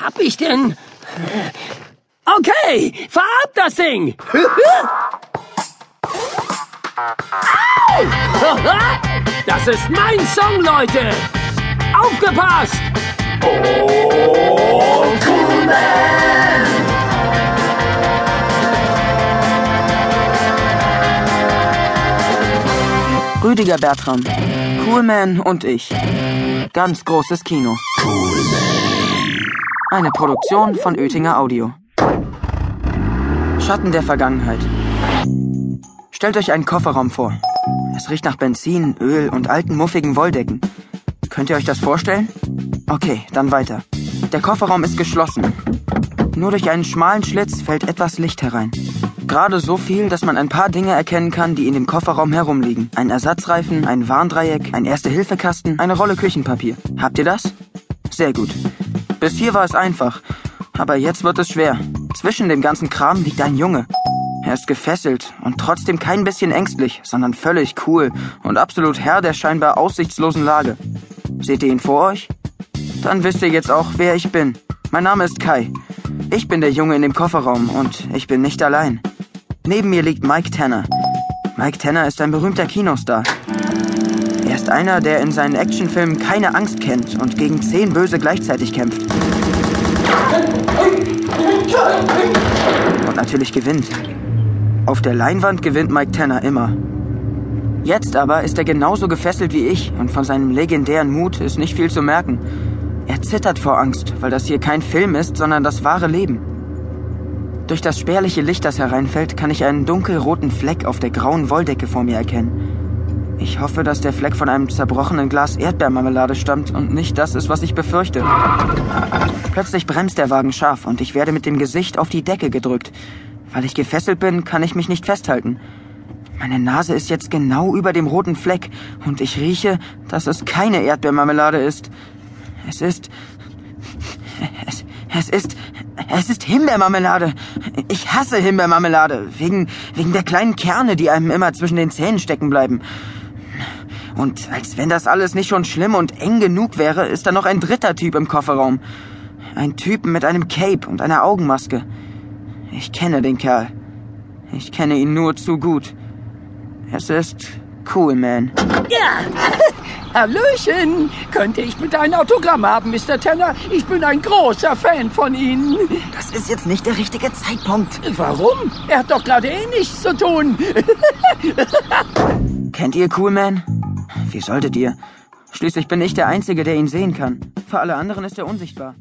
hab ich denn? Okay, fahr ab das Ding! Au! Das ist mein Song, Leute! Aufgepasst! Oh, cool man! Rüdiger Bertram, Coolman und ich. Ganz großes Kino. Eine Produktion von Oetinger Audio. Schatten der Vergangenheit. Stellt euch einen Kofferraum vor. Es riecht nach Benzin, Öl und alten muffigen Wolldecken. Könnt ihr euch das vorstellen? Okay, dann weiter. Der Kofferraum ist geschlossen. Nur durch einen schmalen Schlitz fällt etwas Licht herein. Gerade so viel, dass man ein paar Dinge erkennen kann, die in dem Kofferraum herumliegen. Ein Ersatzreifen, ein Warndreieck, ein Erste-Hilfe-Kasten, eine Rolle Küchenpapier. Habt ihr das? Sehr gut. Bis hier war es einfach. Aber jetzt wird es schwer. Zwischen dem ganzen Kram liegt ein Junge. Er ist gefesselt und trotzdem kein bisschen ängstlich, sondern völlig cool und absolut Herr der scheinbar aussichtslosen Lage. Seht ihr ihn vor euch? Dann wisst ihr jetzt auch, wer ich bin. Mein Name ist Kai. Ich bin der Junge in dem Kofferraum und ich bin nicht allein. Neben mir liegt Mike Tanner. Mike Tanner ist ein berühmter Kinostar. Er ist einer, der in seinen Actionfilmen keine Angst kennt und gegen zehn Böse gleichzeitig kämpft. Und natürlich gewinnt. Auf der Leinwand gewinnt Mike Tanner immer. Jetzt aber ist er genauso gefesselt wie ich und von seinem legendären Mut ist nicht viel zu merken. Er zittert vor Angst, weil das hier kein Film ist, sondern das wahre Leben. Durch das spärliche Licht, das hereinfällt, kann ich einen dunkelroten Fleck auf der grauen Wolldecke vor mir erkennen. Ich hoffe, dass der Fleck von einem zerbrochenen Glas Erdbeermarmelade stammt und nicht das ist, was ich befürchte. Plötzlich bremst der Wagen scharf und ich werde mit dem Gesicht auf die Decke gedrückt. Weil ich gefesselt bin, kann ich mich nicht festhalten. Meine Nase ist jetzt genau über dem roten Fleck und ich rieche, dass es keine Erdbeermarmelade ist. Es ist. Es, es ist. Es ist Himbeermarmelade. Ich hasse Himbeermarmelade. Wegen, wegen der kleinen Kerne, die einem immer zwischen den Zähnen stecken bleiben. Und als wenn das alles nicht schon schlimm und eng genug wäre, ist da noch ein dritter Typ im Kofferraum. Ein Typ mit einem Cape und einer Augenmaske. Ich kenne den Kerl. Ich kenne ihn nur zu gut. Es ist cool, man. Ja! Hallöchen! Könnte ich bitte ein Autogramm haben, Mr. Tanner? Ich bin ein großer Fan von Ihnen. Das ist jetzt nicht der richtige Zeitpunkt. Warum? Er hat doch gerade eh nichts zu tun. Kennt ihr Coolman? Wie solltet ihr? Schließlich bin ich der Einzige, der ihn sehen kann. Für alle anderen ist er unsichtbar.